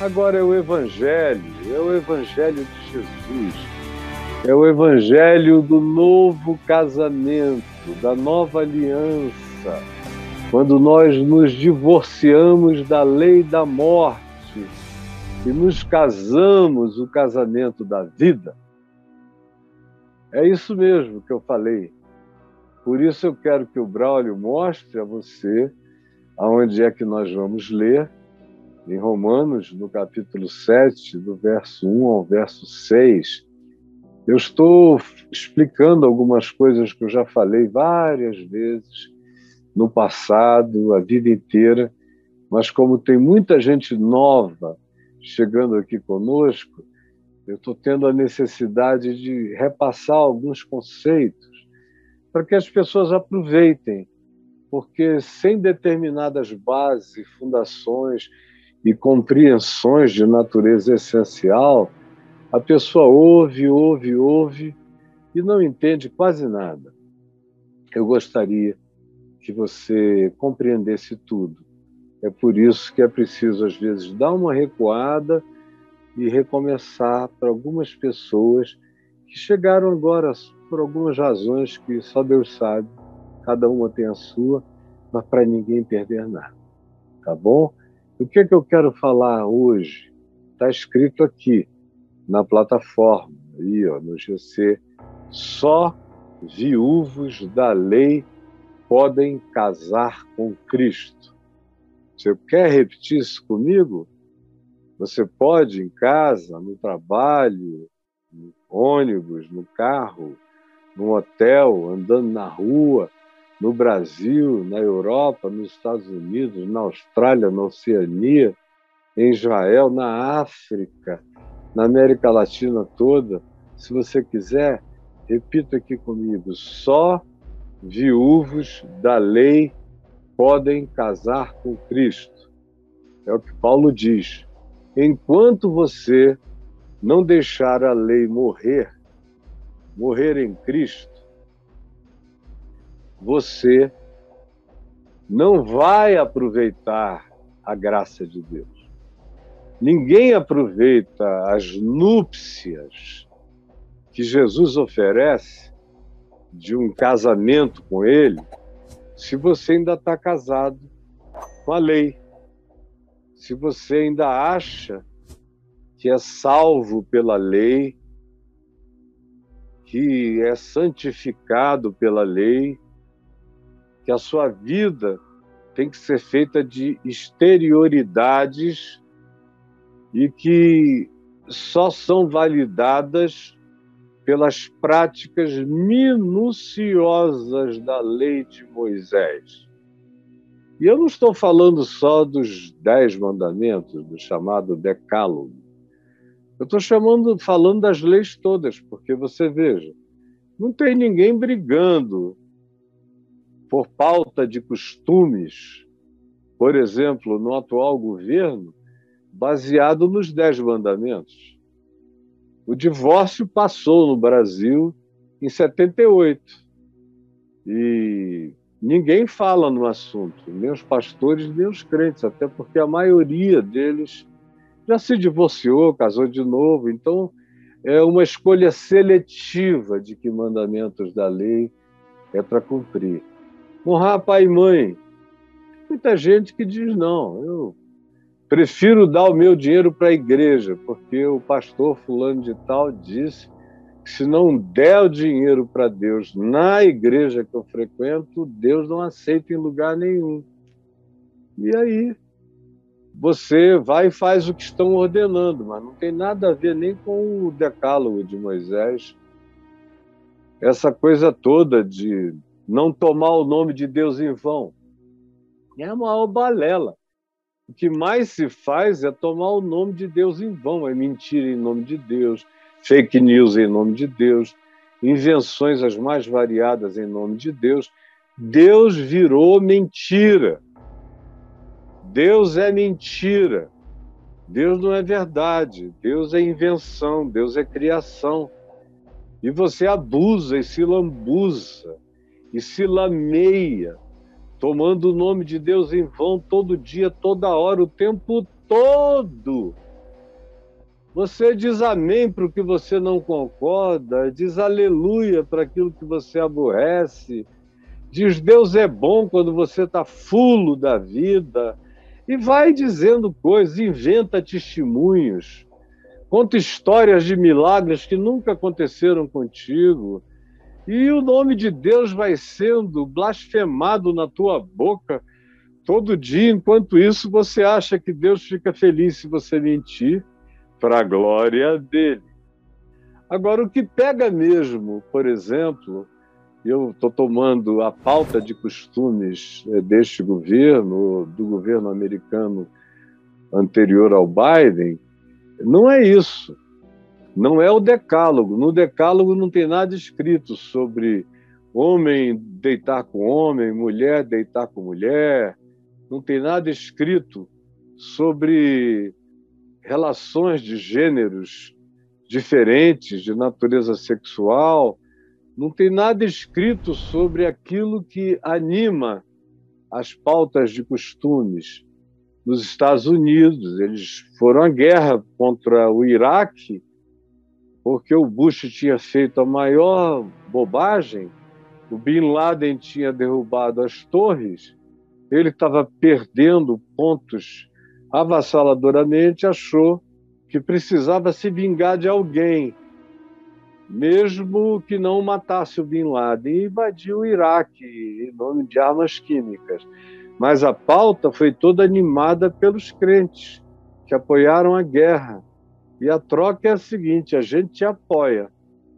Agora é o Evangelho, é o Evangelho de Jesus, é o Evangelho do novo casamento, da nova aliança, quando nós nos divorciamos da lei da morte e nos casamos o casamento da vida. É isso mesmo que eu falei. Por isso eu quero que o Braulio mostre a você aonde é que nós vamos ler em Romanos, no capítulo 7, do verso 1 ao verso 6. Eu estou explicando algumas coisas que eu já falei várias vezes no passado, a vida inteira, mas como tem muita gente nova chegando aqui conosco, eu estou tendo a necessidade de repassar alguns conceitos para que as pessoas aproveitem, porque sem determinadas bases, fundações e compreensões de natureza essencial, a pessoa ouve, ouve, ouve e não entende quase nada. Eu gostaria que você compreendesse tudo. É por isso que é preciso, às vezes, dar uma recuada e recomeçar para algumas pessoas que chegaram agora por algumas razões que só Deus sabe, cada uma tem a sua, mas para ninguém perder nada. Tá bom? O que, é que eu quero falar hoje? Está escrito aqui na plataforma, aí, ó, no GC, só viúvos da lei podem casar com Cristo. Você quer repetir isso comigo? Você pode em casa, no trabalho, no ônibus, no carro, no hotel, andando na rua, no Brasil, na Europa, nos Estados Unidos, na Austrália, na Oceania, em Israel, na África, na América Latina toda. Se você quiser, repita aqui comigo: só viúvos da lei podem casar com Cristo. É o que Paulo diz. Enquanto você não deixar a lei morrer, morrer em Cristo, você não vai aproveitar a graça de Deus. Ninguém aproveita as núpcias que Jesus oferece de um casamento com Ele se você ainda está casado com a lei. Se você ainda acha que é salvo pela lei, que é santificado pela lei, que a sua vida tem que ser feita de exterioridades e que só são validadas pelas práticas minuciosas da lei de Moisés. E eu não estou falando só dos dez mandamentos, do chamado decálogo. Eu estou chamando, falando das leis todas, porque você veja, não tem ninguém brigando por pauta de costumes, por exemplo, no atual governo, baseado nos Dez Mandamentos. O divórcio passou no Brasil em 78 e ninguém fala no assunto, nem os pastores, nem os crentes, até porque a maioria deles já se divorciou, casou de novo, então é uma escolha seletiva de que mandamentos da lei é para cumprir. Honrar pai e mãe. Muita gente que diz: não, eu prefiro dar o meu dinheiro para a igreja, porque o pastor fulano de tal disse que se não der o dinheiro para Deus na igreja que eu frequento, Deus não aceita em lugar nenhum. E aí, você vai e faz o que estão ordenando, mas não tem nada a ver nem com o decálogo de Moisés. Essa coisa toda de não tomar o nome de Deus em vão. É uma balela. O que mais se faz é tomar o nome de Deus em vão, é mentira em nome de Deus, fake news em nome de Deus, invenções as mais variadas em nome de Deus. Deus virou mentira. Deus é mentira. Deus não é verdade. Deus é invenção. Deus é criação. E você abusa e se lambuza e se lameia, tomando o nome de Deus em vão todo dia, toda hora, o tempo todo. Você diz amém para o que você não concorda, diz aleluia para aquilo que você aborrece, diz Deus é bom quando você está fulo da vida, e vai dizendo coisas, inventa testemunhos, conta histórias de milagres que nunca aconteceram contigo, e o nome de Deus vai sendo blasfemado na tua boca todo dia, enquanto isso você acha que Deus fica feliz se você mentir para a glória dele. Agora, o que pega mesmo, por exemplo, eu estou tomando a pauta de costumes eh, deste governo, do governo americano anterior ao Biden, não é isso. Não é o decálogo. No decálogo não tem nada escrito sobre homem deitar com homem, mulher deitar com mulher. Não tem nada escrito sobre relações de gêneros diferentes, de natureza sexual, não tem nada escrito sobre aquilo que anima as pautas de costumes. Nos Estados Unidos, eles foram à guerra contra o Iraque, porque o Bush tinha feito a maior bobagem, o Bin Laden tinha derrubado as torres, ele estava perdendo pontos avassaladoramente, achou que precisava se vingar de alguém, mesmo que não matasse o Bin Laden, e invadiu o Iraque em nome de armas químicas. Mas a pauta foi toda animada pelos crentes, que apoiaram a guerra. E a troca é a seguinte: a gente te apoia,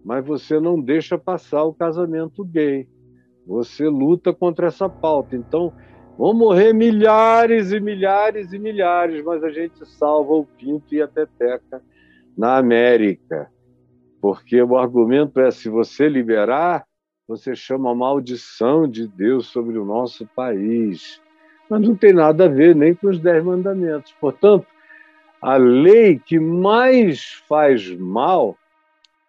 mas você não deixa passar o casamento gay. Você luta contra essa pauta. Então, Vão morrer milhares e milhares e milhares, mas a gente salva o pinto e a pepeca na América. Porque o argumento é: se você liberar, você chama a maldição de Deus sobre o nosso país. Mas não tem nada a ver nem com os Dez Mandamentos. Portanto, a lei que mais faz mal,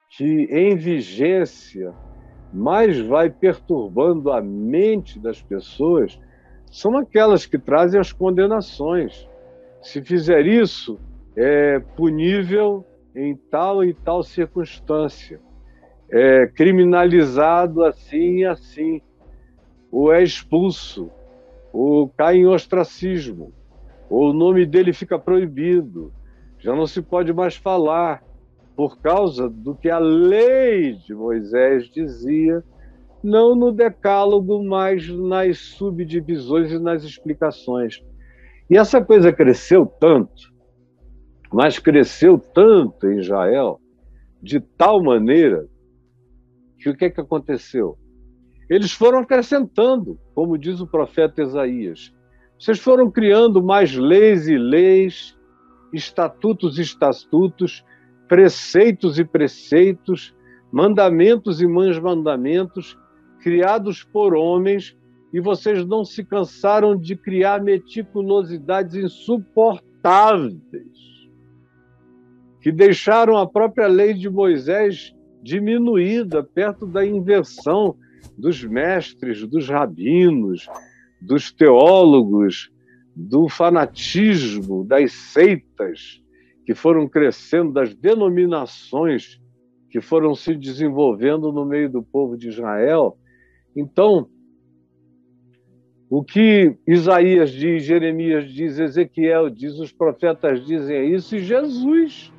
que em vigência mais vai perturbando a mente das pessoas, são aquelas que trazem as condenações. Se fizer isso, é punível em tal e tal circunstância, é criminalizado assim e assim, ou é expulso, ou cai em ostracismo, ou o nome dele fica proibido, já não se pode mais falar, por causa do que a lei de Moisés dizia não no decálogo, mas nas subdivisões e nas explicações. E essa coisa cresceu tanto, mas cresceu tanto em Israel, de tal maneira, que o que, é que aconteceu? Eles foram acrescentando, como diz o profeta Isaías. Vocês foram criando mais leis e leis, estatutos e estatutos, preceitos e preceitos, mandamentos e mandamentos, criados por homens, e vocês não se cansaram de criar meticulosidades insuportáveis, que deixaram a própria lei de Moisés diminuída perto da inversão dos mestres, dos rabinos, dos teólogos, do fanatismo, das seitas que foram crescendo, das denominações que foram se desenvolvendo no meio do povo de Israel então, o que Isaías diz, Jeremias diz, Ezequiel diz, os profetas dizem isso, e Jesus.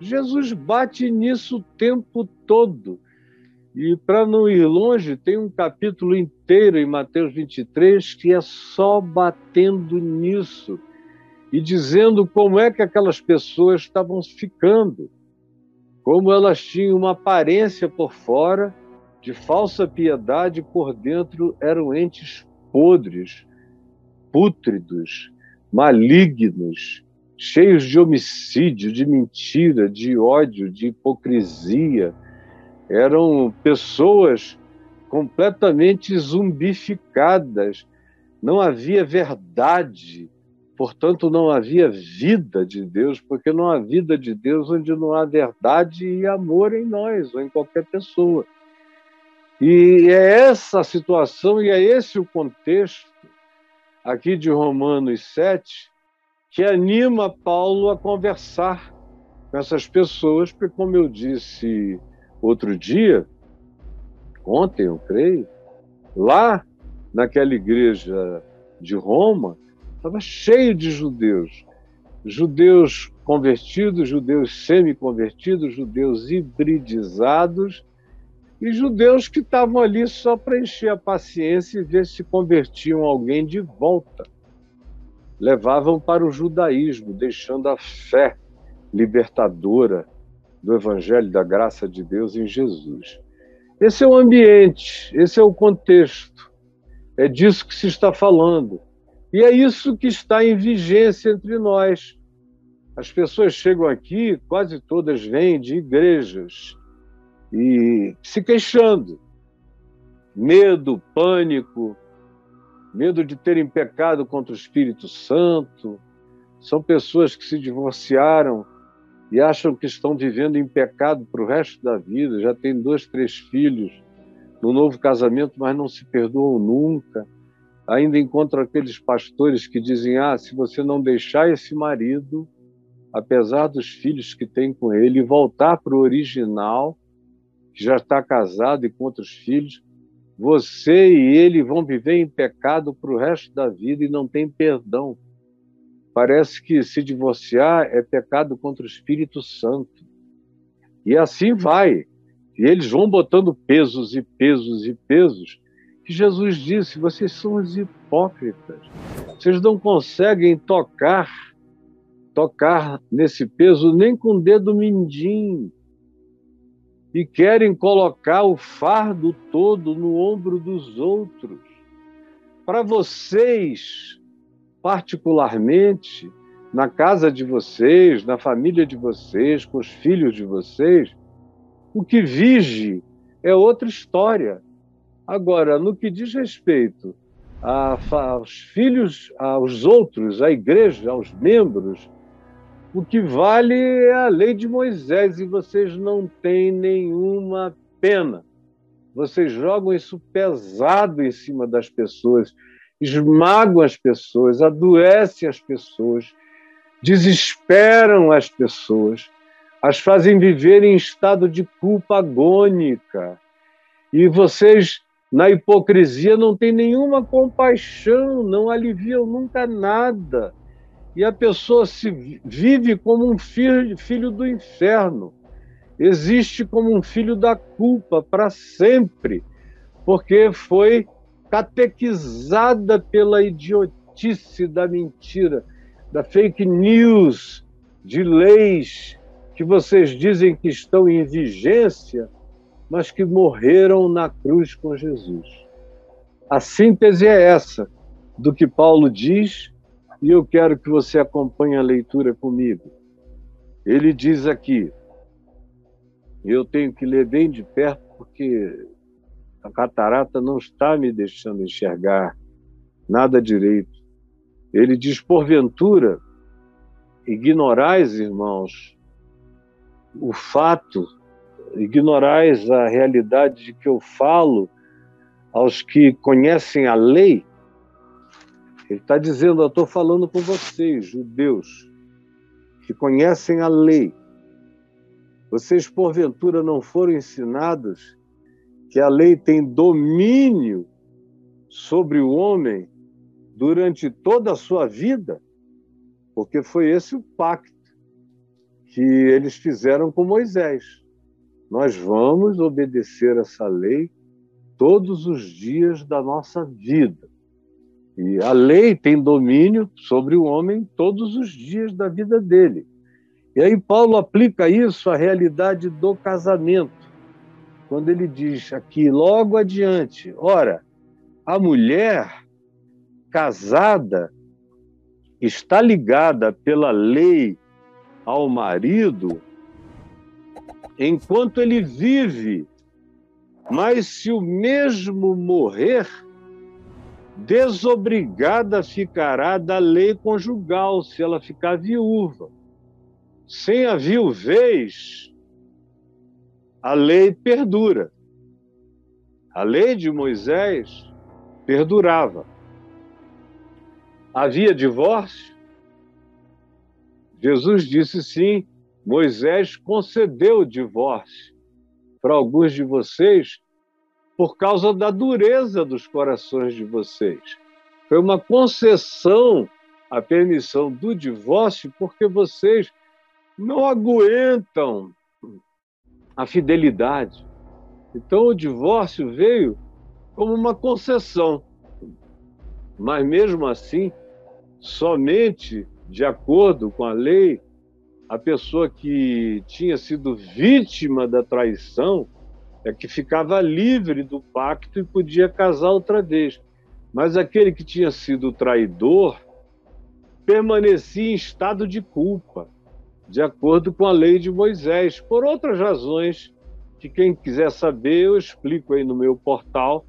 Jesus bate nisso o tempo todo. E para não ir longe, tem um capítulo inteiro em Mateus 23 que é só batendo nisso e dizendo como é que aquelas pessoas estavam ficando, como elas tinham uma aparência por fora de falsa piedade por dentro eram entes podres, pútridos, malignos, cheios de homicídio, de mentira, de ódio, de hipocrisia. Eram pessoas completamente zumbificadas. Não havia verdade, portanto, não havia vida de Deus, porque não há vida de Deus onde não há verdade e amor em nós ou em qualquer pessoa. E é essa situação e é esse o contexto aqui de Romanos 7 que anima Paulo a conversar com essas pessoas, porque, como eu disse outro dia, ontem, eu creio, lá naquela igreja de Roma, estava cheio de judeus. Judeus convertidos, judeus semi-convertidos, judeus hibridizados e judeus que estavam ali só para encher a paciência e ver se convertiam alguém de volta. Levavam para o judaísmo, deixando a fé libertadora do Evangelho da graça de Deus em Jesus. Esse é o ambiente, esse é o contexto. É disso que se está falando. E é isso que está em vigência entre nós. As pessoas chegam aqui, quase todas vêm de igrejas e se queixando. Medo, pânico, medo de terem pecado contra o Espírito Santo. São pessoas que se divorciaram e acham que estão vivendo em pecado para o resto da vida, já têm dois, três filhos no novo casamento, mas não se perdoam nunca. Ainda encontram aqueles pastores que dizem: ah, se você não deixar esse marido, apesar dos filhos que tem com ele, voltar para o original, que já está casado e com outros filhos, você e ele vão viver em pecado para o resto da vida e não tem perdão. Parece que se divorciar é pecado contra o Espírito Santo. E assim vai. E eles vão botando pesos e pesos e pesos. Que Jesus disse: vocês são os hipócritas. Vocês não conseguem tocar, tocar nesse peso nem com o dedo mindinho e querem colocar o fardo todo no ombro dos outros. Para vocês, particularmente, na casa de vocês, na família de vocês, com os filhos de vocês, o que vige é outra história. Agora, no que diz respeito aos filhos, aos outros, à igreja, aos membros, o que vale é a lei de Moisés e vocês não têm nenhuma pena. Vocês jogam isso pesado em cima das pessoas, esmagam as pessoas, adoecem as pessoas, desesperam as pessoas, as fazem viver em estado de culpa agônica. E vocês, na hipocrisia, não têm nenhuma compaixão, não aliviam nunca nada e a pessoa se vive como um filho, do inferno, existe como um filho da culpa para sempre, porque foi catequizada pela idiotice da mentira, da fake news, de leis que vocês dizem que estão em vigência, mas que morreram na cruz com Jesus. A síntese é essa do que Paulo diz e eu quero que você acompanhe a leitura comigo. Ele diz aqui, eu tenho que ler bem de perto porque a catarata não está me deixando enxergar nada direito. Ele diz: porventura, ignorais, irmãos, o fato, ignorais a realidade de que eu falo aos que conhecem a lei, ele está dizendo: Eu estou falando com vocês, judeus, que conhecem a lei. Vocês, porventura, não foram ensinados que a lei tem domínio sobre o homem durante toda a sua vida? Porque foi esse o pacto que eles fizeram com Moisés. Nós vamos obedecer essa lei todos os dias da nossa vida. E a lei tem domínio sobre o homem todos os dias da vida dele. E aí Paulo aplica isso à realidade do casamento, quando ele diz aqui logo adiante: ora, a mulher casada está ligada pela lei ao marido enquanto ele vive, mas se o mesmo morrer, desobrigada ficará da lei conjugal se ela ficar viúva. Sem a viuvez, a lei perdura. A lei de Moisés perdurava. Havia divórcio? Jesus disse sim, Moisés concedeu o divórcio para alguns de vocês por causa da dureza dos corações de vocês. Foi uma concessão a permissão do divórcio porque vocês não aguentam a fidelidade. Então o divórcio veio como uma concessão. Mas mesmo assim, somente de acordo com a lei, a pessoa que tinha sido vítima da traição é que ficava livre do pacto e podia casar outra vez. Mas aquele que tinha sido traidor permanecia em estado de culpa, de acordo com a lei de Moisés, por outras razões que quem quiser saber eu explico aí no meu portal,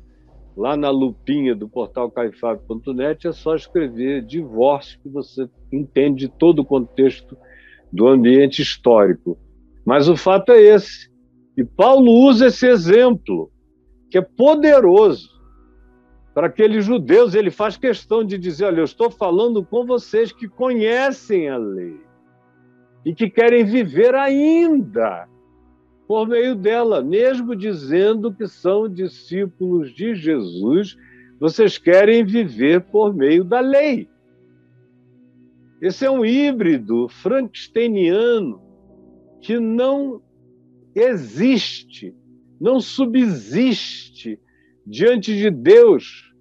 lá na lupinha do portal caifab.net, é só escrever divórcio que você entende todo o contexto do ambiente histórico. Mas o fato é esse. E Paulo usa esse exemplo, que é poderoso, para aqueles judeus. Ele faz questão de dizer: olha, eu estou falando com vocês que conhecem a lei e que querem viver ainda por meio dela, mesmo dizendo que são discípulos de Jesus, vocês querem viver por meio da lei. Esse é um híbrido frankensteiniano que não existe, não subsiste diante de Deus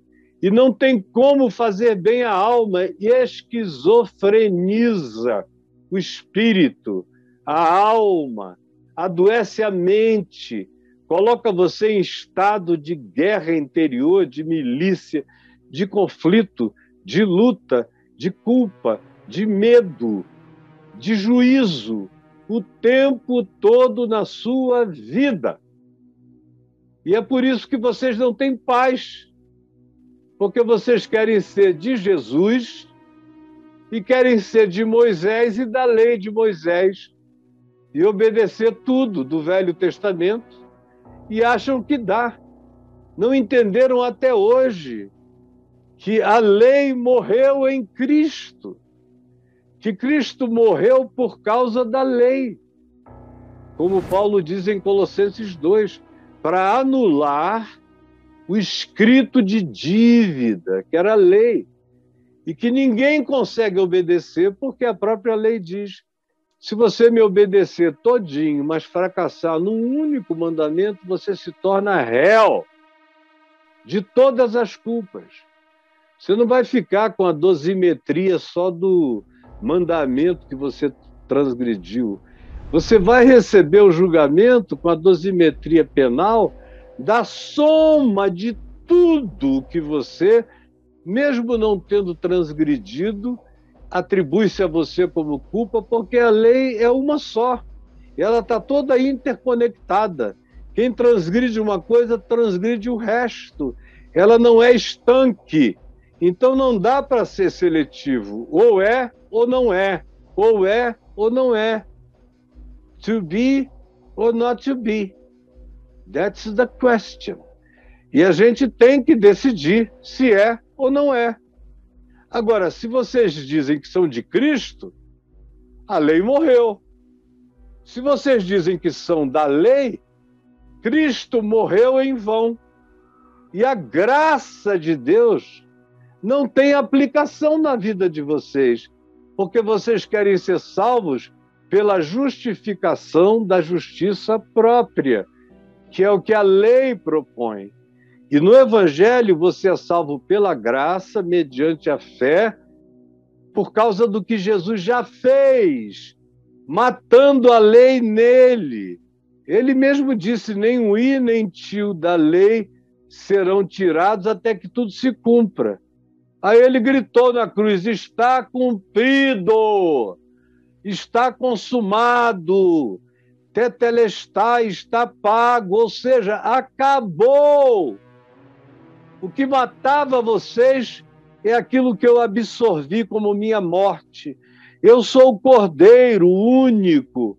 e não tem como fazer bem a alma e esquizofreniza o espírito, a alma, adoece a mente, coloca você em estado de guerra interior, de milícia, de conflito, de luta, de culpa, de medo, de juízo, o tempo todo na sua vida. E é por isso que vocês não têm paz, porque vocês querem ser de Jesus e querem ser de Moisés e da lei de Moisés e obedecer tudo do Velho Testamento e acham que dá. Não entenderam até hoje que a lei morreu em Cristo que Cristo morreu por causa da lei. Como Paulo diz em Colossenses 2, para anular o escrito de dívida, que era a lei, e que ninguém consegue obedecer porque a própria lei diz: se você me obedecer todinho, mas fracassar num único mandamento, você se torna réu de todas as culpas. Você não vai ficar com a dosimetria só do, mandamento que você transgrediu. Você vai receber o julgamento com a dosimetria penal da soma de tudo que você, mesmo não tendo transgredido, atribui-se a você como culpa, porque a lei é uma só. Ela está toda interconectada. Quem transgride uma coisa, transgride o resto. Ela não é estanque. Então não dá para ser seletivo. Ou é ou não é, ou é ou não é. To be or not to be. That's the question. E a gente tem que decidir se é ou não é. Agora, se vocês dizem que são de Cristo, a lei morreu. Se vocês dizem que são da lei, Cristo morreu em vão. E a graça de Deus não tem aplicação na vida de vocês porque vocês querem ser salvos pela justificação da justiça própria, que é o que a lei propõe. E no Evangelho você é salvo pela graça, mediante a fé, por causa do que Jesus já fez, matando a lei nele. Ele mesmo disse: nem o i nem tio da lei serão tirados até que tudo se cumpra. Aí ele gritou na cruz: Está cumprido, está consumado, tetelestai, está pago, ou seja, acabou. O que matava vocês é aquilo que eu absorvi como minha morte. Eu sou o cordeiro único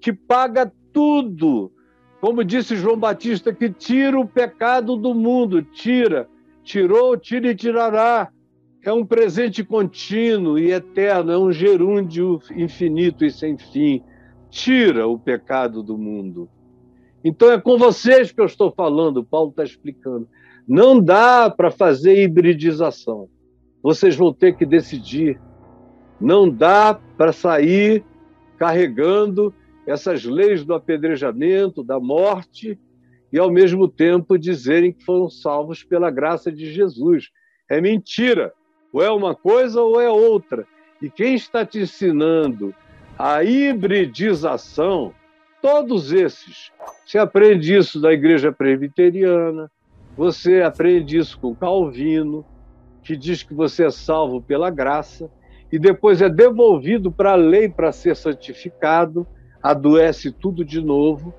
que paga tudo. Como disse João Batista, que tira o pecado do mundo, tira tirou, tira e tirará. É um presente contínuo e eterno, é um gerúndio infinito e sem fim. tira o pecado do mundo. Então é com vocês que eu estou falando, Paulo está explicando. Não dá para fazer hibridização. Vocês vão ter que decidir. Não dá para sair carregando essas leis do apedrejamento, da morte, e ao mesmo tempo dizerem que foram salvos pela graça de Jesus. É mentira. Ou é uma coisa ou é outra. E quem está te ensinando a hibridização, todos esses. Você aprende isso da igreja presbiteriana, você aprende isso com Calvino, que diz que você é salvo pela graça, e depois é devolvido para a lei para ser santificado, adoece tudo de novo.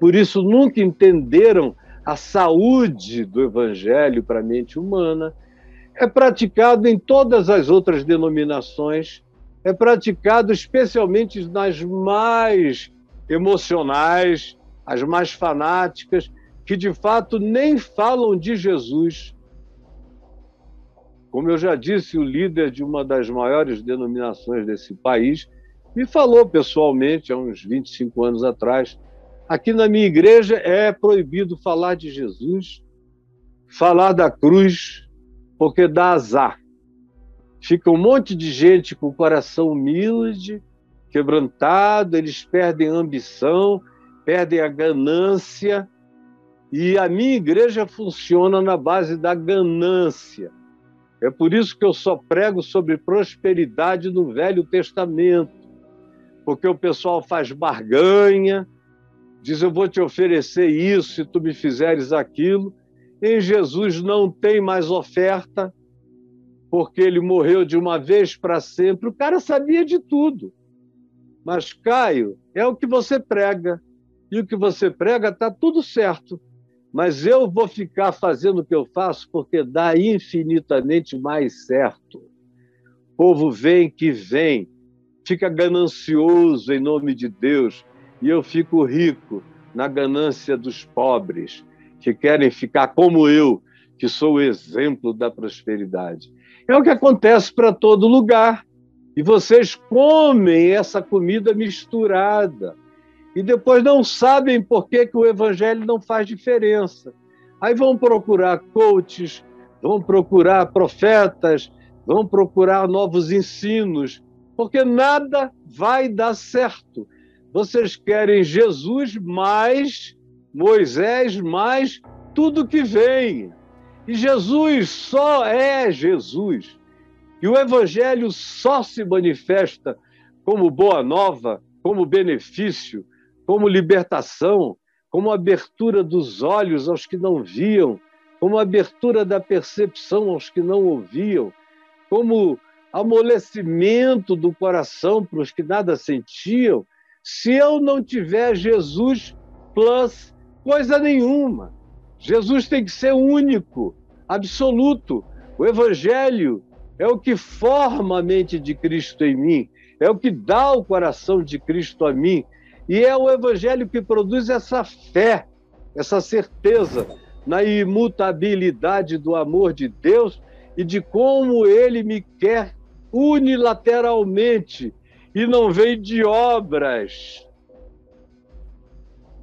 Por isso, nunca entenderam a saúde do evangelho para a mente humana. É praticado em todas as outras denominações, é praticado especialmente nas mais emocionais, as mais fanáticas, que de fato nem falam de Jesus. Como eu já disse, o líder de uma das maiores denominações desse país me falou pessoalmente, há uns 25 anos atrás, aqui na minha igreja é proibido falar de Jesus, falar da cruz, porque dá azar. Fica um monte de gente com o coração humilde, quebrantado, eles perdem a ambição, perdem a ganância. E a minha igreja funciona na base da ganância. É por isso que eu só prego sobre prosperidade no Velho Testamento, porque o pessoal faz barganha, diz: Eu vou te oferecer isso se tu me fizeres aquilo. Em Jesus não tem mais oferta, porque ele morreu de uma vez para sempre. O cara sabia de tudo. Mas, Caio, é o que você prega. E o que você prega está tudo certo. Mas eu vou ficar fazendo o que eu faço porque dá infinitamente mais certo. O povo vem que vem, fica ganancioso em nome de Deus, e eu fico rico na ganância dos pobres, que querem ficar como eu, que sou o exemplo da prosperidade. É o que acontece para todo lugar. E vocês comem essa comida misturada. E depois não sabem por que, que o evangelho não faz diferença. Aí vão procurar coaches, vão procurar profetas, vão procurar novos ensinos, porque nada vai dar certo. Vocês querem Jesus mais Moisés mais tudo que vem. E Jesus só é Jesus. E o Evangelho só se manifesta como boa nova, como benefício, como libertação, como abertura dos olhos aos que não viam, como abertura da percepção aos que não ouviam, como amolecimento do coração para os que nada sentiam, se eu não tiver Jesus plus coisa nenhuma. Jesus tem que ser único, absoluto. O Evangelho é o que forma a mente de Cristo em mim, é o que dá o coração de Cristo a mim, e é o Evangelho que produz essa fé, essa certeza na imutabilidade do amor de Deus e de como Ele me quer unilateralmente e não vem de obras.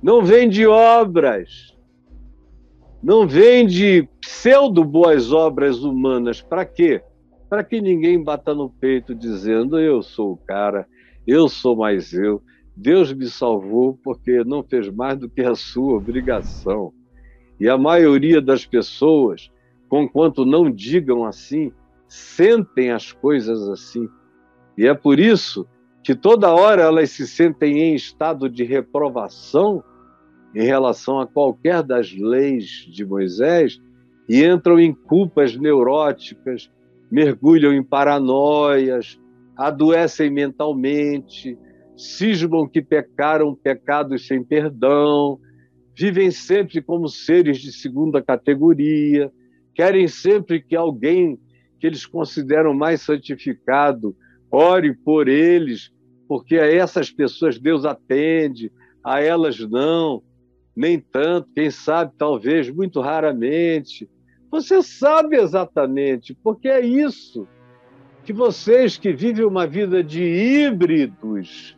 Não vem de obras não vem de pseudo boas obras humanas. Para quê? Para que ninguém bata no peito dizendo eu sou o cara, eu sou mais eu. Deus me salvou porque não fez mais do que a sua obrigação. E a maioria das pessoas, conquanto não digam assim, sentem as coisas assim. E é por isso que toda hora elas se sentem em estado de reprovação em relação a qualquer das leis de Moisés e entram em culpas neuróticas, mergulham em paranoias, adoecem mentalmente, cismam que pecaram pecados sem perdão, vivem sempre como seres de segunda categoria, querem sempre que alguém que eles consideram mais santificado ore por eles, porque a essas pessoas Deus atende, a elas não nem tanto, quem sabe, talvez, muito raramente. Você sabe exatamente, porque é isso que vocês que vivem uma vida de híbridos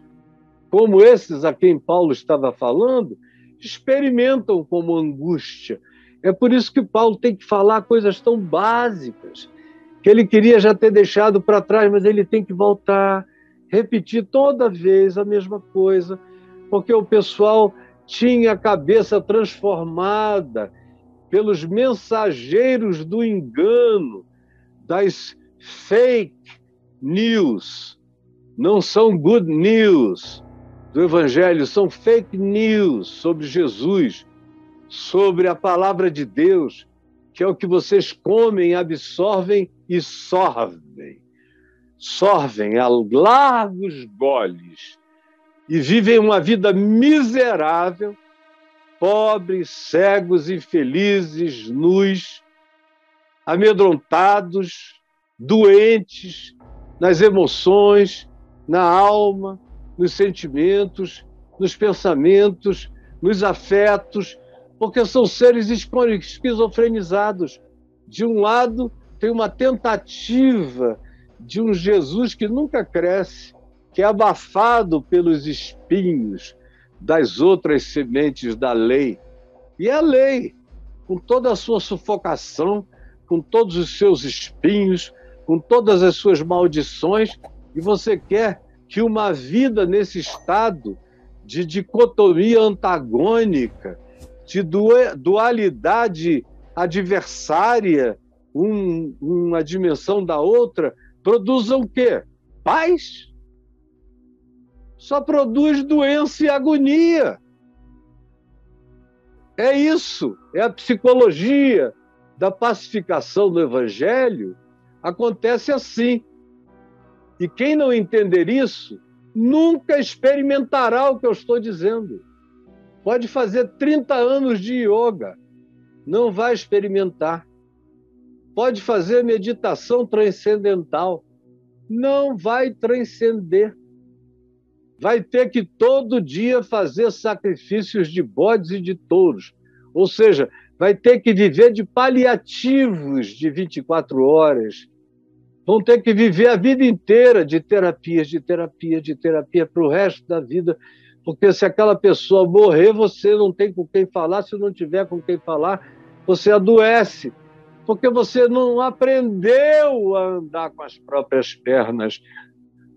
como esses a quem Paulo estava falando, experimentam como angústia. É por isso que Paulo tem que falar coisas tão básicas, que ele queria já ter deixado para trás, mas ele tem que voltar, repetir toda vez a mesma coisa, porque o pessoal tinha a cabeça transformada pelos mensageiros do engano, das fake news. Não são good news do Evangelho, são fake news sobre Jesus, sobre a palavra de Deus, que é o que vocês comem, absorvem e sorvem. Sorvem a largos goles e vivem uma vida miserável, pobres, cegos, infelizes, nus, amedrontados, doentes nas emoções, na alma, nos sentimentos, nos pensamentos, nos afetos, porque são seres esquizofrenizados. De um lado, tem uma tentativa de um Jesus que nunca cresce, que é abafado pelos espinhos das outras sementes da lei. E a lei, com toda a sua sufocação, com todos os seus espinhos, com todas as suas maldições, e você quer que uma vida nesse estado de dicotomia antagônica, de dualidade adversária, um, uma dimensão da outra, produza o quê? Paz? Só produz doença e agonia. É isso, é a psicologia da pacificação do evangelho acontece assim. E quem não entender isso, nunca experimentará o que eu estou dizendo. Pode fazer 30 anos de yoga, não vai experimentar. Pode fazer meditação transcendental, não vai transcender. Vai ter que todo dia fazer sacrifícios de bodes e de touros. Ou seja, vai ter que viver de paliativos de 24 horas, vão ter que viver a vida inteira de terapias, de terapia, de terapia para o resto da vida, porque se aquela pessoa morrer, você não tem com quem falar, se não tiver com quem falar, você adoece, porque você não aprendeu a andar com as próprias pernas,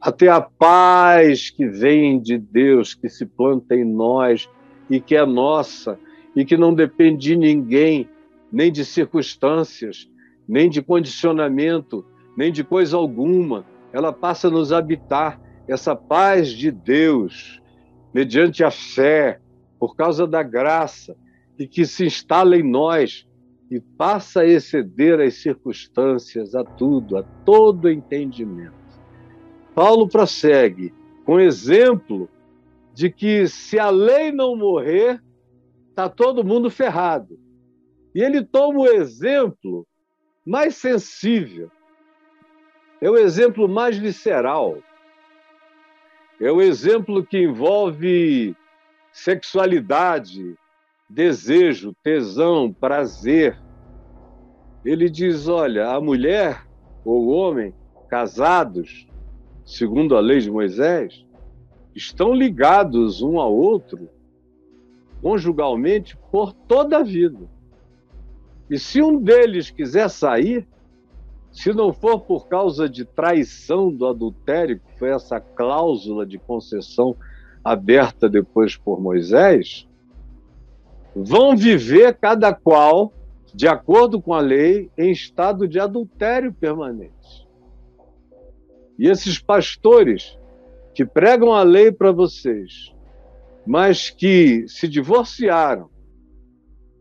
a ter a paz que vem de Deus, que se planta em nós e que é nossa, e que não depende de ninguém, nem de circunstâncias, nem de condicionamento, nem de coisa alguma. Ela passa a nos habitar essa paz de Deus, mediante a fé, por causa da graça, e que se instala em nós e passa a exceder as circunstâncias, a tudo, a todo entendimento. Paulo prossegue com exemplo de que se a lei não morrer, está todo mundo ferrado. E ele toma o exemplo mais sensível, é o exemplo mais visceral. É o exemplo que envolve sexualidade, desejo, tesão, prazer. Ele diz: olha, a mulher ou o homem casados, segundo a lei de Moisés, estão ligados um ao outro conjugalmente por toda a vida. E se um deles quiser sair, se não for por causa de traição do adultério, que foi essa cláusula de concessão aberta depois por Moisés, vão viver cada qual, de acordo com a lei, em estado de adultério permanente. E esses pastores que pregam a lei para vocês, mas que se divorciaram,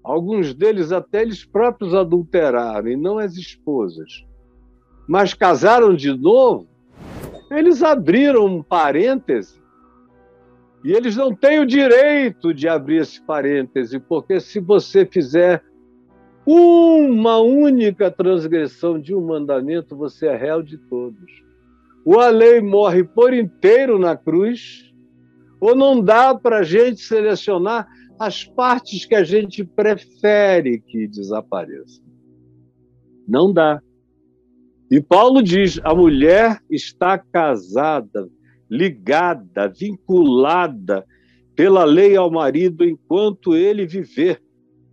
alguns deles até eles próprios adulteraram, e não as esposas mas casaram de novo, eles abriram um parêntese e eles não têm o direito de abrir esse parêntese, porque se você fizer uma única transgressão de um mandamento, você é réu de todos. Ou a lei morre por inteiro na cruz, ou não dá para a gente selecionar as partes que a gente prefere que desapareçam. Não dá. E Paulo diz: a mulher está casada, ligada, vinculada pela lei ao marido enquanto ele viver.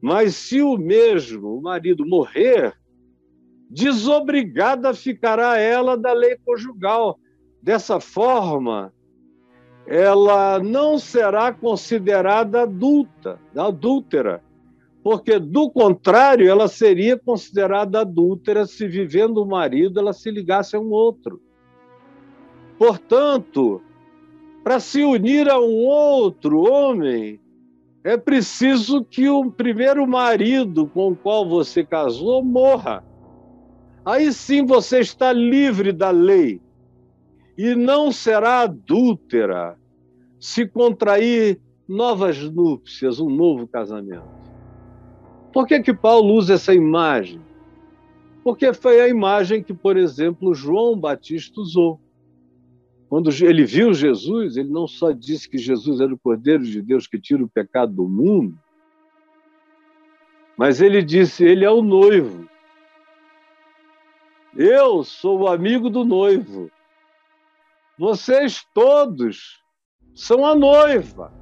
Mas se o mesmo o marido morrer, desobrigada ficará ela da lei conjugal. Dessa forma, ela não será considerada adulta, adúltera, porque do contrário, ela seria considerada adúltera se vivendo o marido ela se ligasse a um outro. Portanto, para se unir a um outro homem, é preciso que o primeiro marido com o qual você casou morra. Aí sim você está livre da lei e não será adúltera se contrair novas núpcias, um novo casamento. Por que, que Paulo usa essa imagem? Porque foi a imagem que, por exemplo, João Batista usou. Quando ele viu Jesus, ele não só disse que Jesus era o Cordeiro de Deus que tira o pecado do mundo, mas ele disse: Ele é o noivo. Eu sou o amigo do noivo. Vocês todos são a noiva.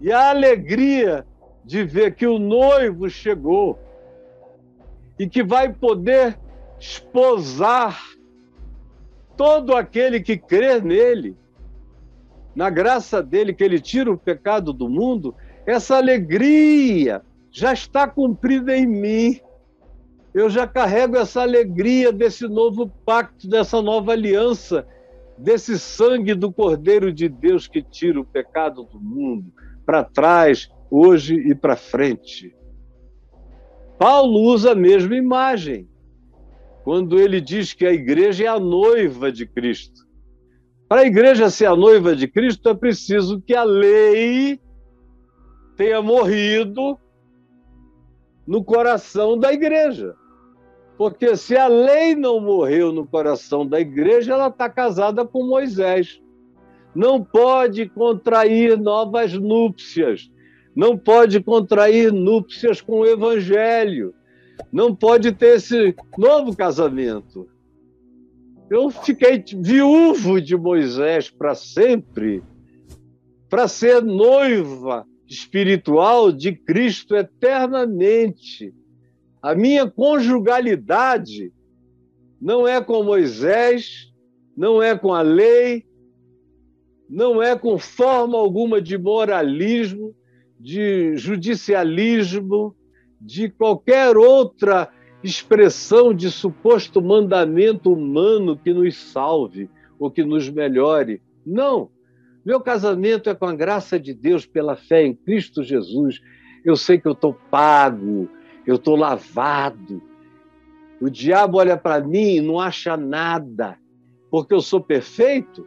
E a alegria de ver que o noivo chegou e que vai poder esposar todo aquele que crê nele, na graça dele, que ele tira o pecado do mundo, essa alegria já está cumprida em mim. Eu já carrego essa alegria desse novo pacto, dessa nova aliança, desse sangue do Cordeiro de Deus que tira o pecado do mundo para trás, hoje e para frente. Paulo usa a mesma imagem quando ele diz que a igreja é a noiva de Cristo. Para a igreja ser a noiva de Cristo, é preciso que a lei tenha morrido no coração da igreja. Porque se a lei não morreu no coração da igreja, ela está casada com Moisés. Não pode contrair novas núpcias. Não pode contrair núpcias com o evangelho não pode ter esse novo casamento. Eu fiquei viúvo de Moisés para sempre, para ser noiva espiritual de Cristo eternamente. A minha conjugalidade não é com Moisés, não é com a lei, não é com forma alguma de moralismo, de judicialismo, de qualquer outra expressão de suposto mandamento humano que nos salve ou que nos melhore. Não. Meu casamento é com a graça de Deus pela fé em Cristo Jesus. Eu sei que eu estou pago, eu estou lavado. O diabo olha para mim e não acha nada, porque eu sou perfeito?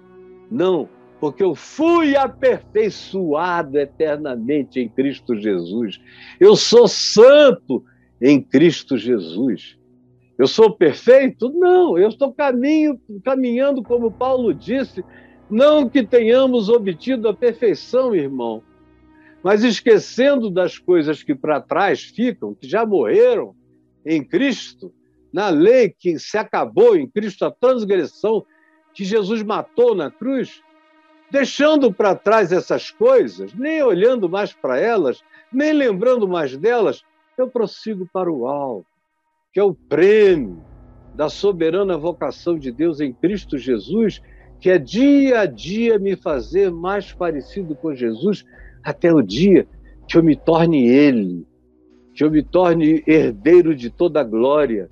Não, porque eu fui aperfeiçoado eternamente em Cristo Jesus. Eu sou santo em Cristo Jesus. Eu sou perfeito? Não, eu estou caminho, caminhando, como Paulo disse, não que tenhamos obtido a perfeição, irmão, mas esquecendo das coisas que para trás ficam, que já morreram em Cristo, na lei que se acabou em Cristo, a transgressão que Jesus matou na cruz, deixando para trás essas coisas, nem olhando mais para elas, nem lembrando mais delas, eu prossigo para o alto, que é o prêmio da soberana vocação de Deus em Cristo Jesus, que é dia a dia me fazer mais parecido com Jesus, até o dia que eu me torne Ele, que eu me torne herdeiro de toda a glória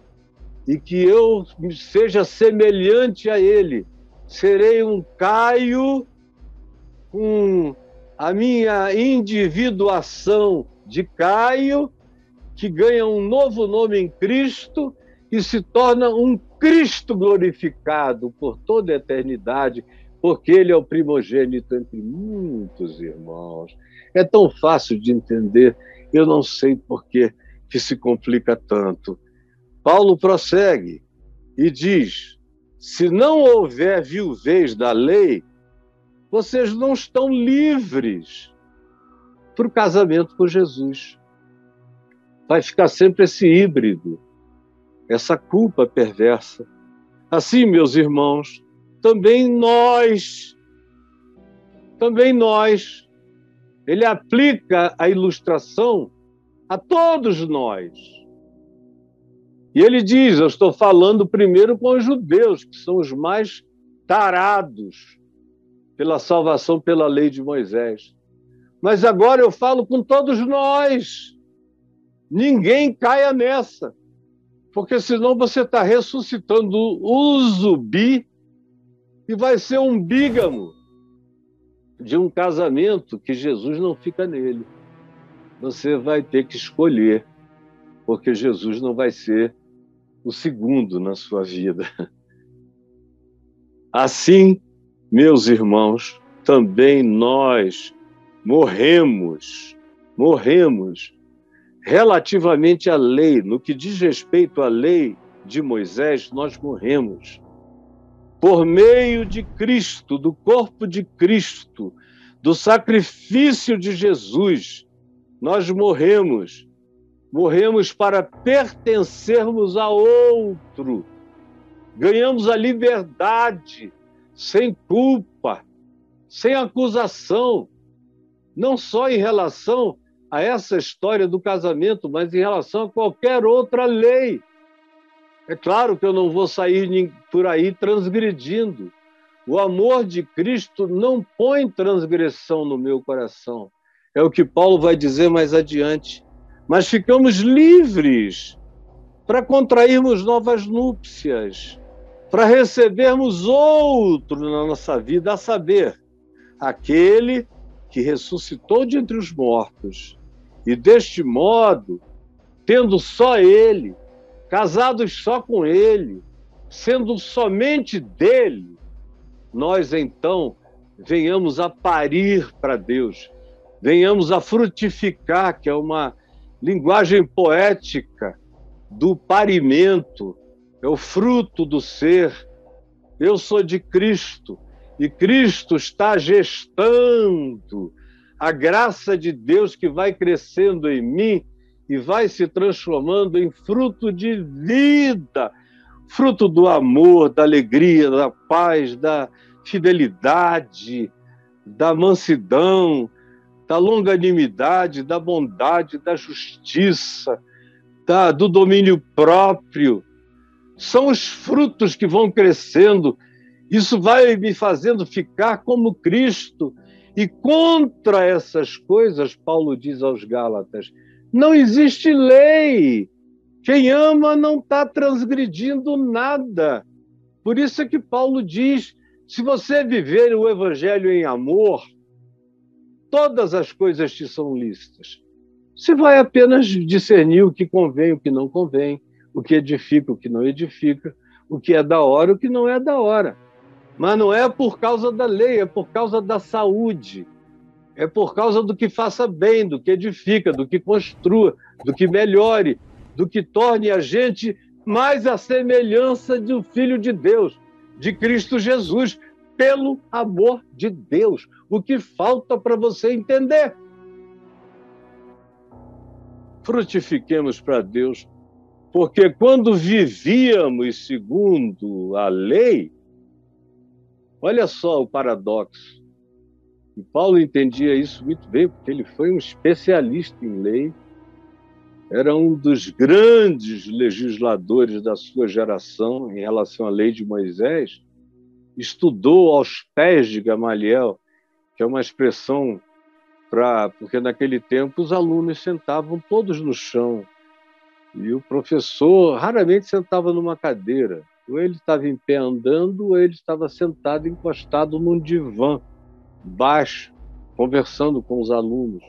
e que eu seja semelhante a Ele. Serei um Caio com a minha individuação de Caio, que ganha um novo nome em Cristo e se torna um Cristo glorificado por toda a eternidade, porque ele é o primogênito entre muitos irmãos. É tão fácil de entender, eu não sei por que, que se complica tanto. Paulo prossegue e diz: se não houver viuvez da lei, vocês não estão livres para o casamento com Jesus. Vai ficar sempre esse híbrido, essa culpa perversa. Assim, meus irmãos, também nós, também nós. Ele aplica a ilustração a todos nós. E ele diz: Eu estou falando primeiro com os judeus, que são os mais tarados pela salvação pela lei de Moisés. Mas agora eu falo com todos nós. Ninguém caia nessa. Porque senão você está ressuscitando o zumbi e vai ser um bígamo de um casamento que Jesus não fica nele. Você vai ter que escolher, porque Jesus não vai ser o segundo na sua vida. Assim, meus irmãos, também nós morremos, morremos relativamente à lei, no que diz respeito à lei de Moisés, nós morremos. Por meio de Cristo, do corpo de Cristo, do sacrifício de Jesus, nós morremos. Morremos para pertencermos a outro. Ganhamos a liberdade, sem culpa, sem acusação, não só em relação a essa história do casamento, mas em relação a qualquer outra lei. É claro que eu não vou sair por aí transgredindo. O amor de Cristo não põe transgressão no meu coração. É o que Paulo vai dizer mais adiante. Mas ficamos livres para contrairmos novas núpcias, para recebermos outro na nossa vida, a saber, aquele que ressuscitou de entre os mortos. E deste modo, tendo só ele, casados só com ele, sendo somente dele, nós então venhamos a parir para Deus, venhamos a frutificar, que é uma linguagem poética do parimento, é o fruto do ser. Eu sou de Cristo e Cristo está gestando a graça de Deus que vai crescendo em mim e vai se transformando em fruto de vida, fruto do amor, da alegria, da paz, da fidelidade, da mansidão, da longanimidade, da bondade, da justiça, da, do domínio próprio. São os frutos que vão crescendo isso vai me fazendo ficar como Cristo. E contra essas coisas, Paulo diz aos Gálatas: não existe lei. Quem ama não está transgredindo nada. Por isso é que Paulo diz: se você viver o evangelho em amor, todas as coisas te são lícitas. Você vai apenas discernir o que convém, o que não convém, o que edifica, o que não edifica, o que é da hora, o que não é da hora. Mas não é por causa da lei, é por causa da saúde. É por causa do que faça bem, do que edifica, do que construa, do que melhore, do que torne a gente mais a semelhança do Filho de Deus, de Cristo Jesus, pelo amor de Deus. O que falta para você entender? Frutifiquemos para Deus, porque quando vivíamos segundo a lei, Olha só o paradoxo. E Paulo entendia isso muito bem, porque ele foi um especialista em lei, era um dos grandes legisladores da sua geração em relação à lei de Moisés, estudou aos pés de Gamaliel, que é uma expressão para. porque naquele tempo os alunos sentavam todos no chão e o professor raramente sentava numa cadeira. Ou ele estava em pé andando, ou ele estava sentado, encostado num divã baixo, conversando com os alunos.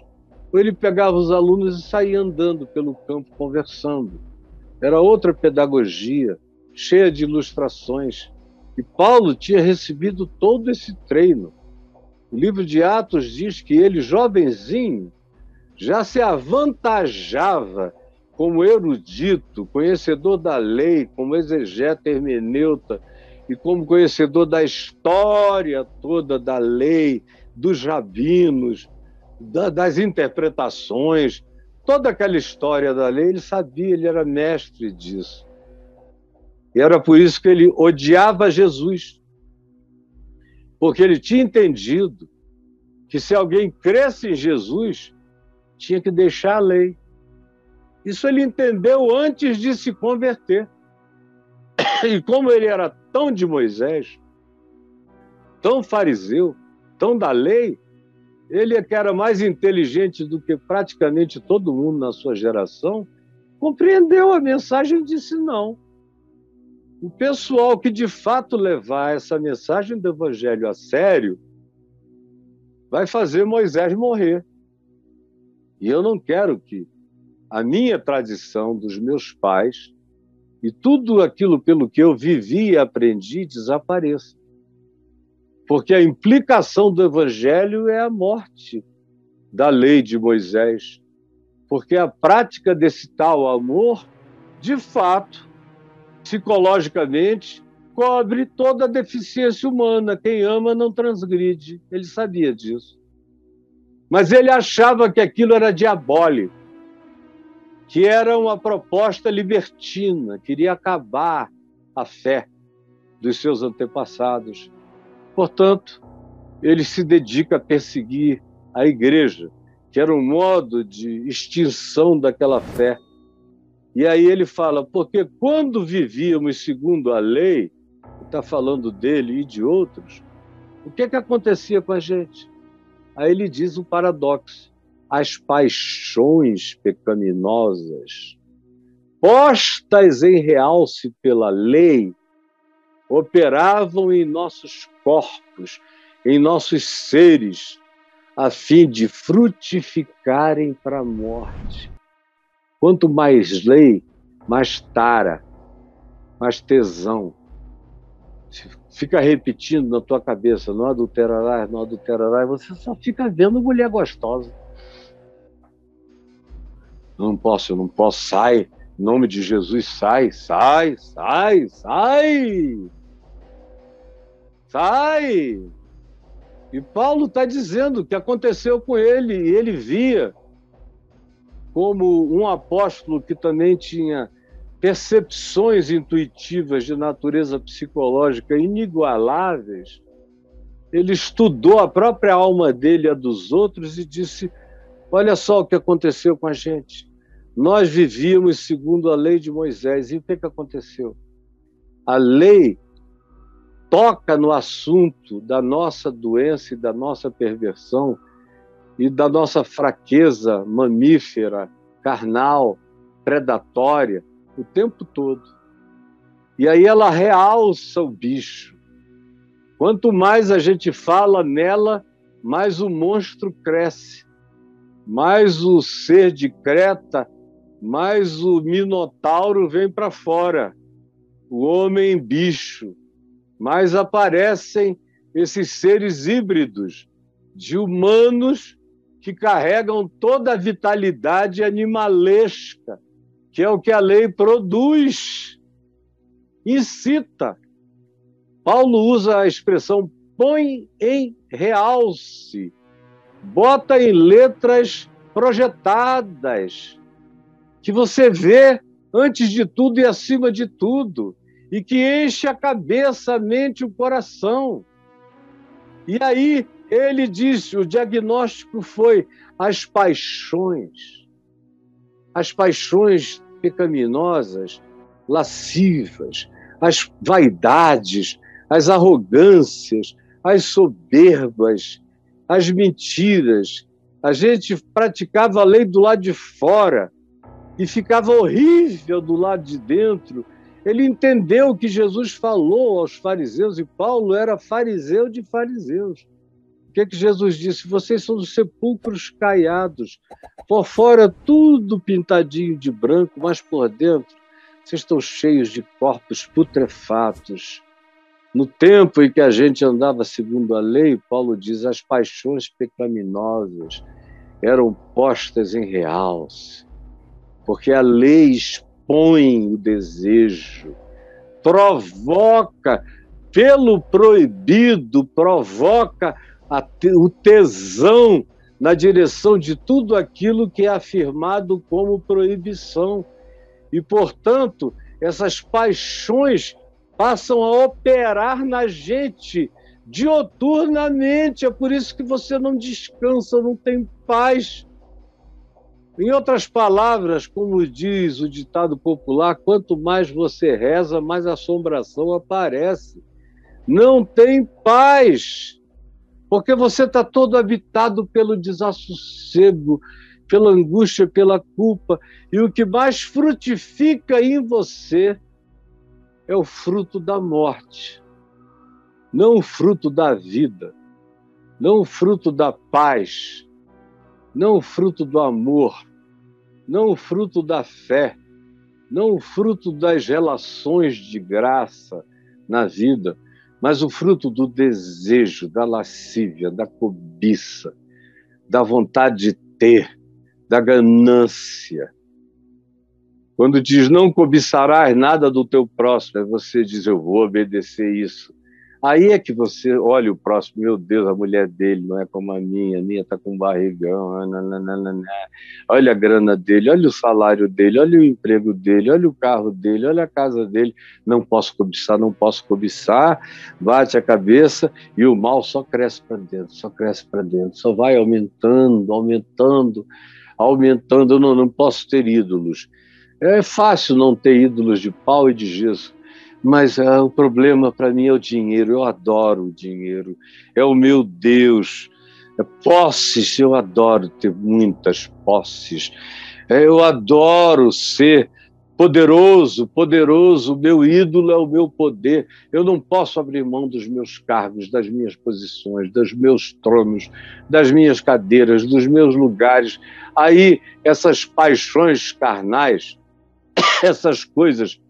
Ou ele pegava os alunos e saía andando pelo campo conversando. Era outra pedagogia, cheia de ilustrações. E Paulo tinha recebido todo esse treino. O livro de Atos diz que ele, jovenzinho, já se avantajava como erudito, conhecedor da lei, como exegeta hermeneuta e como conhecedor da história toda da lei, dos rabinos, da, das interpretações, toda aquela história da lei, ele sabia, ele era mestre disso. E era por isso que ele odiava Jesus. porque ele tinha entendido que se alguém cresce em Jesus, tinha que deixar a lei. Isso ele entendeu antes de se converter. E como ele era tão de Moisés, tão fariseu, tão da lei, ele é que era mais inteligente do que praticamente todo mundo na sua geração, compreendeu a mensagem e disse não. O pessoal que de fato levar essa mensagem do evangelho a sério vai fazer Moisés morrer. E eu não quero que a minha tradição dos meus pais e tudo aquilo pelo que eu vivi e aprendi desapareça. Porque a implicação do evangelho é a morte da lei de Moisés. Porque a prática desse tal amor, de fato, psicologicamente, cobre toda a deficiência humana. Quem ama não transgride. Ele sabia disso. Mas ele achava que aquilo era diabólico, que era uma proposta libertina, queria acabar a fé dos seus antepassados. Portanto, ele se dedica a perseguir a igreja, que era um modo de extinção daquela fé. E aí ele fala, porque quando vivíamos segundo a lei, está falando dele e de outros, o que, que acontecia com a gente? Aí ele diz o paradoxo: as paixões pecaminosas, postas em realce pela lei, operavam em nossos corpos, em nossos seres, a fim de frutificarem para a morte. Quanto mais lei, mais tara, mais tesão. Fica repetindo na tua cabeça, não adulterarás, não adulterarás, você só fica vendo mulher gostosa. Não posso, eu não posso, sai, em nome de Jesus, sai, sai, sai, sai. Sai! E Paulo está dizendo o que aconteceu com ele, e ele via como um apóstolo que também tinha percepções intuitivas de natureza psicológica inigualáveis, ele estudou a própria alma dele e a dos outros e disse: Olha só o que aconteceu com a gente. Nós vivíamos segundo a lei de Moisés. E o que, que aconteceu? A lei toca no assunto da nossa doença e da nossa perversão e da nossa fraqueza mamífera, carnal, predatória, o tempo todo. E aí ela realça o bicho. Quanto mais a gente fala nela, mais o monstro cresce, mais o ser de Creta, mais o minotauro vem para fora, o homem bicho, mais aparecem esses seres híbridos de humanos que carregam toda a vitalidade animalesca, que é o que a lei produz, incita. Paulo usa a expressão põe em realce, bota em letras projetadas, que você vê antes de tudo e acima de tudo e que enche a cabeça, a mente, o coração. E aí ele disse: o diagnóstico foi as paixões, as paixões pecaminosas, lascivas, as vaidades, as arrogâncias, as soberbas, as mentiras. A gente praticava a lei do lado de fora e ficava horrível do lado de dentro ele entendeu que Jesus falou aos fariseus, e Paulo era fariseu de fariseus. O que, é que Jesus disse? Vocês são os sepulcros caiados, por fora tudo pintadinho de branco, mas por dentro vocês estão cheios de corpos putrefatos. No tempo em que a gente andava segundo a lei, Paulo diz, as paixões pecaminosas eram postas em realce, porque a lei impõe o desejo, provoca, pelo proibido, provoca o tesão na direção de tudo aquilo que é afirmado como proibição. E, portanto, essas paixões passam a operar na gente dioturnamente. É por isso que você não descansa, não tem paz. Em outras palavras, como diz o ditado popular, quanto mais você reza, mais assombração aparece. Não tem paz, porque você está todo habitado pelo desassossego, pela angústia, pela culpa, e o que mais frutifica em você é o fruto da morte, não o fruto da vida, não o fruto da paz, não o fruto do amor, não o fruto da fé, não o fruto das relações de graça na vida, mas o fruto do desejo, da lascívia, da cobiça, da vontade de ter, da ganância. Quando diz não cobiçarás nada do teu próximo, é você diz eu vou obedecer isso. Aí é que você olha o próximo, meu Deus, a mulher dele não é como a minha, a minha está com barrigão, nananana. olha a grana dele, olha o salário dele, olha o emprego dele, olha o carro dele, olha a casa dele. Não posso cobiçar, não posso cobiçar, bate a cabeça e o mal só cresce para dentro, só cresce para dentro, só vai aumentando, aumentando, aumentando. Eu não, não posso ter ídolos. É fácil não ter ídolos de pau e de gesso mas ah, o problema para mim é o dinheiro. Eu adoro o dinheiro. É o meu Deus. É posses, eu adoro ter muitas posses. É, eu adoro ser poderoso, poderoso. O meu ídolo é o meu poder. Eu não posso abrir mão dos meus cargos, das minhas posições, dos meus tronos, das minhas cadeiras, dos meus lugares. Aí, essas paixões carnais, essas coisas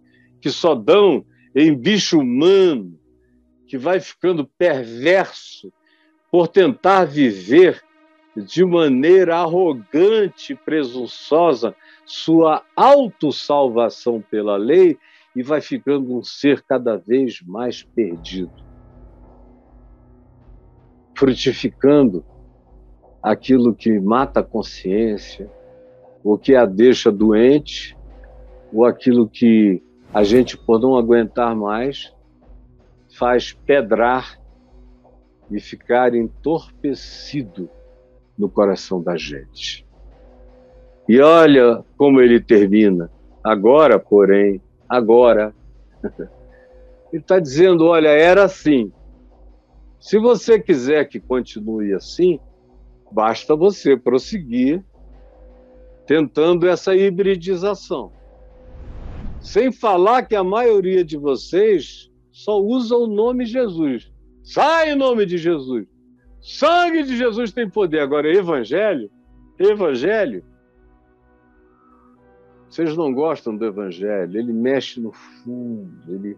que só dão em bicho humano que vai ficando perverso por tentar viver de maneira arrogante e presunçosa sua autossalvação pela lei e vai ficando um ser cada vez mais perdido, frutificando aquilo que mata a consciência, o que a deixa doente, ou aquilo que a gente, por não aguentar mais, faz pedrar e ficar entorpecido no coração da gente. E olha como ele termina. Agora, porém, agora. Ele está dizendo: olha, era assim. Se você quiser que continue assim, basta você prosseguir tentando essa hibridização. Sem falar que a maioria de vocês só usa o nome Jesus. Sai em nome de Jesus. Sangue de Jesus tem poder. Agora, evangelho, evangelho. Vocês não gostam do evangelho, ele mexe no fundo, ele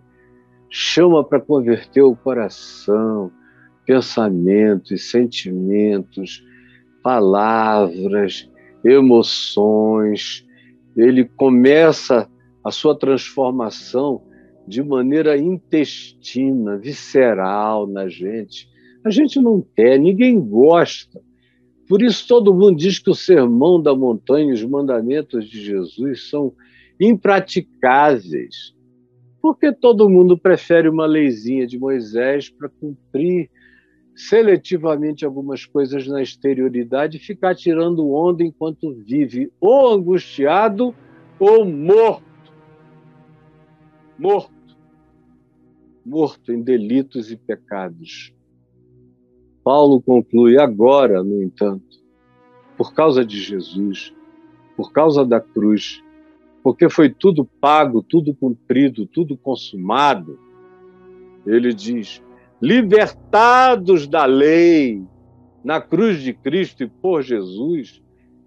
chama para converter o coração, pensamentos, sentimentos, palavras, emoções. Ele começa a sua transformação de maneira intestina, visceral na gente. A gente não quer, ninguém gosta. Por isso todo mundo diz que o sermão da montanha, os mandamentos de Jesus são impraticáveis. Porque todo mundo prefere uma leizinha de Moisés para cumprir seletivamente algumas coisas na exterioridade e ficar tirando onda enquanto vive ou angustiado ou morto morto, morto em delitos e pecados. Paulo conclui agora, no entanto, por causa de Jesus, por causa da cruz, porque foi tudo pago, tudo cumprido, tudo consumado. Ele diz: libertados da lei, na cruz de Cristo e por Jesus,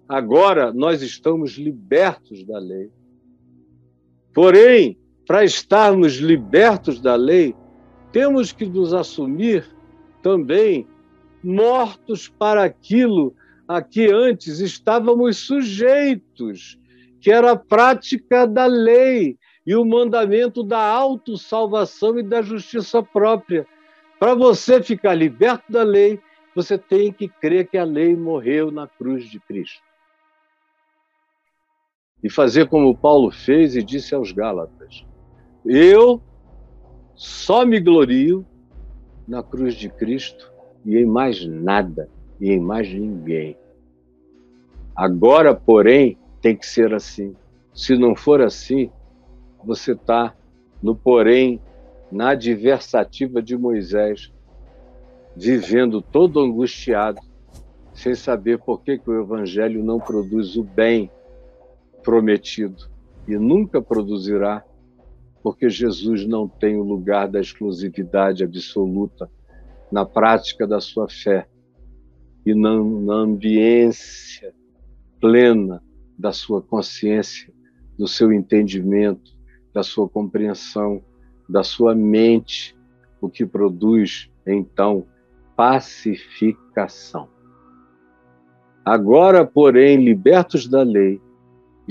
agora nós estamos libertos da lei. Porém, para estarmos libertos da lei, temos que nos assumir também mortos para aquilo a que antes estávamos sujeitos, que era a prática da lei e o mandamento da autossalvação e da justiça própria. Para você ficar liberto da lei, você tem que crer que a lei morreu na cruz de Cristo e fazer como Paulo fez e disse aos Gálatas: Eu só me glorio na cruz de Cristo e em mais nada e em mais ninguém. Agora, porém, tem que ser assim. Se não for assim, você está no porém, na adversativa de Moisés, vivendo todo angustiado, sem saber por que, que o Evangelho não produz o bem prometido e nunca produzirá, porque Jesus não tem o lugar da exclusividade absoluta na prática da sua fé e na, na ambiência plena da sua consciência, do seu entendimento, da sua compreensão, da sua mente, o que produz, então, pacificação. Agora, porém, libertos da lei,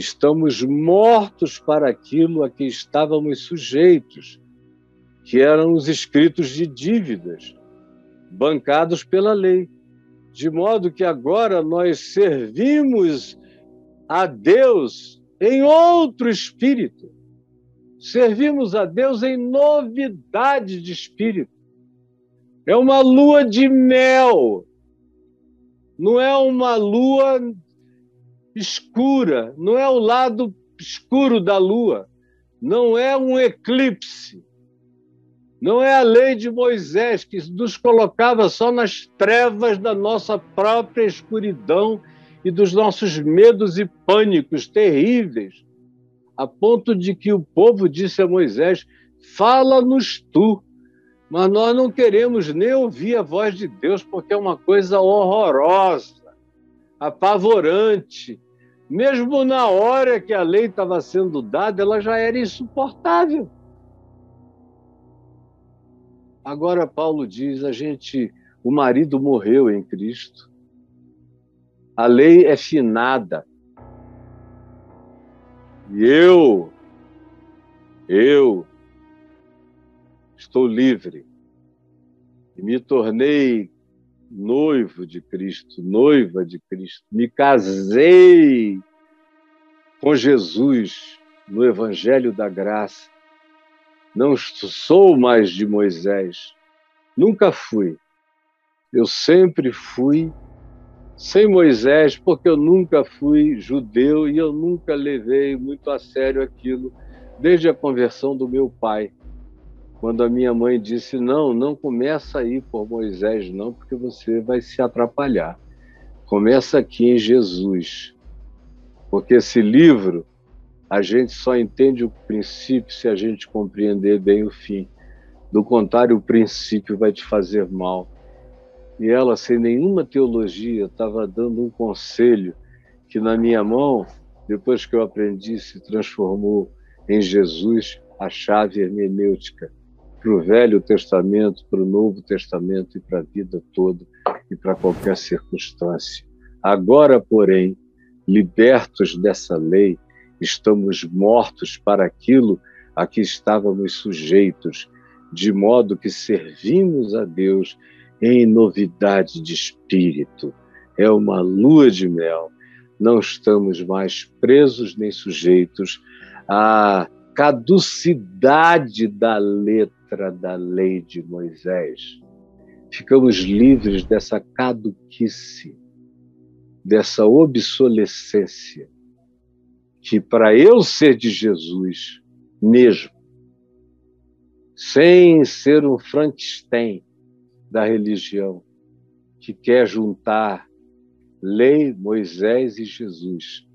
estamos mortos para aquilo a que estávamos sujeitos, que eram os escritos de dívidas, bancados pela lei, de modo que agora nós servimos a Deus em outro espírito. Servimos a Deus em novidade de espírito. É uma lua de mel. Não é uma lua escura, não é o lado escuro da lua, não é um eclipse. Não é a lei de Moisés que nos colocava só nas trevas da nossa própria escuridão e dos nossos medos e pânicos terríveis, a ponto de que o povo disse a Moisés: Fala-nos tu, mas nós não queremos nem ouvir a voz de Deus, porque é uma coisa horrorosa, apavorante. Mesmo na hora que a lei estava sendo dada, ela já era insuportável. Agora Paulo diz: a gente, o marido morreu em Cristo. A lei é finada. E eu, eu estou livre e me tornei noivo de Cristo, noiva de Cristo. Me casei com Jesus no Evangelho da Graça. Não sou mais de Moisés, nunca fui. Eu sempre fui sem Moisés, porque eu nunca fui judeu e eu nunca levei muito a sério aquilo, desde a conversão do meu pai quando a minha mãe disse: Não, não começa aí por Moisés, não, porque você vai se atrapalhar. Começa aqui em Jesus. Porque esse livro, a gente só entende o princípio se a gente compreender bem o fim. Do contrário, o princípio vai te fazer mal. E ela, sem nenhuma teologia, estava dando um conselho que, na minha mão, depois que eu aprendi, se transformou em Jesus a chave hermenêutica para o Velho Testamento, para o Novo Testamento e para a vida toda e para qualquer circunstância. Agora, porém, libertos dessa lei, estamos mortos para aquilo a que estávamos sujeitos, de modo que servimos a Deus em novidade de espírito. É uma lua de mel. Não estamos mais presos nem sujeitos à caducidade da letra letra da lei de Moisés. Ficamos livres dessa caduquice, dessa obsolescência, que para eu ser de Jesus mesmo, sem ser um Frankenstein da religião, que quer juntar lei, Moisés e Jesus.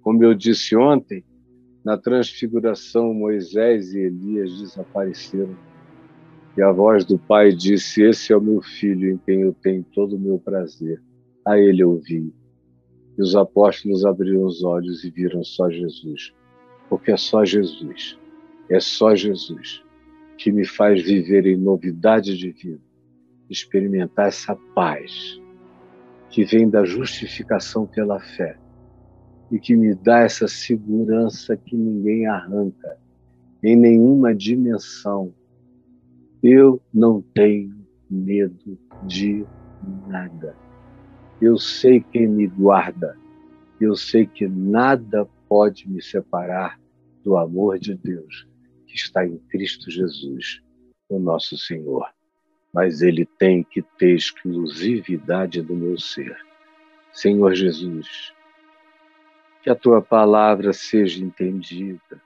Como eu disse ontem, na transfiguração, Moisés e Elias desapareceram e a voz do Pai disse: Esse é o meu filho em quem eu tenho todo o meu prazer. A ele ouvi. E os apóstolos abriram os olhos e viram só Jesus. Porque é só Jesus, é só Jesus que me faz viver em novidade de vida, experimentar essa paz que vem da justificação pela fé e que me dá essa segurança que ninguém arranca em nenhuma dimensão eu não tenho medo de nada. Eu sei quem me guarda. Eu sei que nada pode me separar do amor de Deus que está em Cristo Jesus, o nosso Senhor. mas ele tem que ter exclusividade do meu ser. Senhor Jesus, que a tua palavra seja entendida,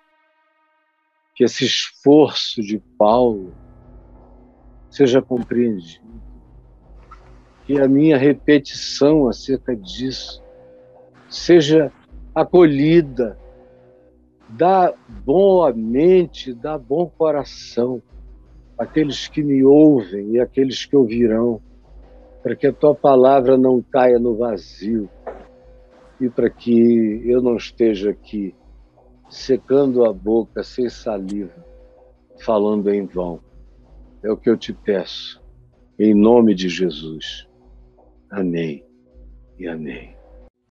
que esse esforço de Paulo seja compreendido, que a minha repetição acerca disso seja acolhida, dá boa mente, dá bom coração aqueles que me ouvem e aqueles que ouvirão, para que a tua palavra não caia no vazio e para que eu não esteja aqui secando a boca sem saliva, falando em vão. É o que eu te peço, em nome de Jesus. Amém e amém.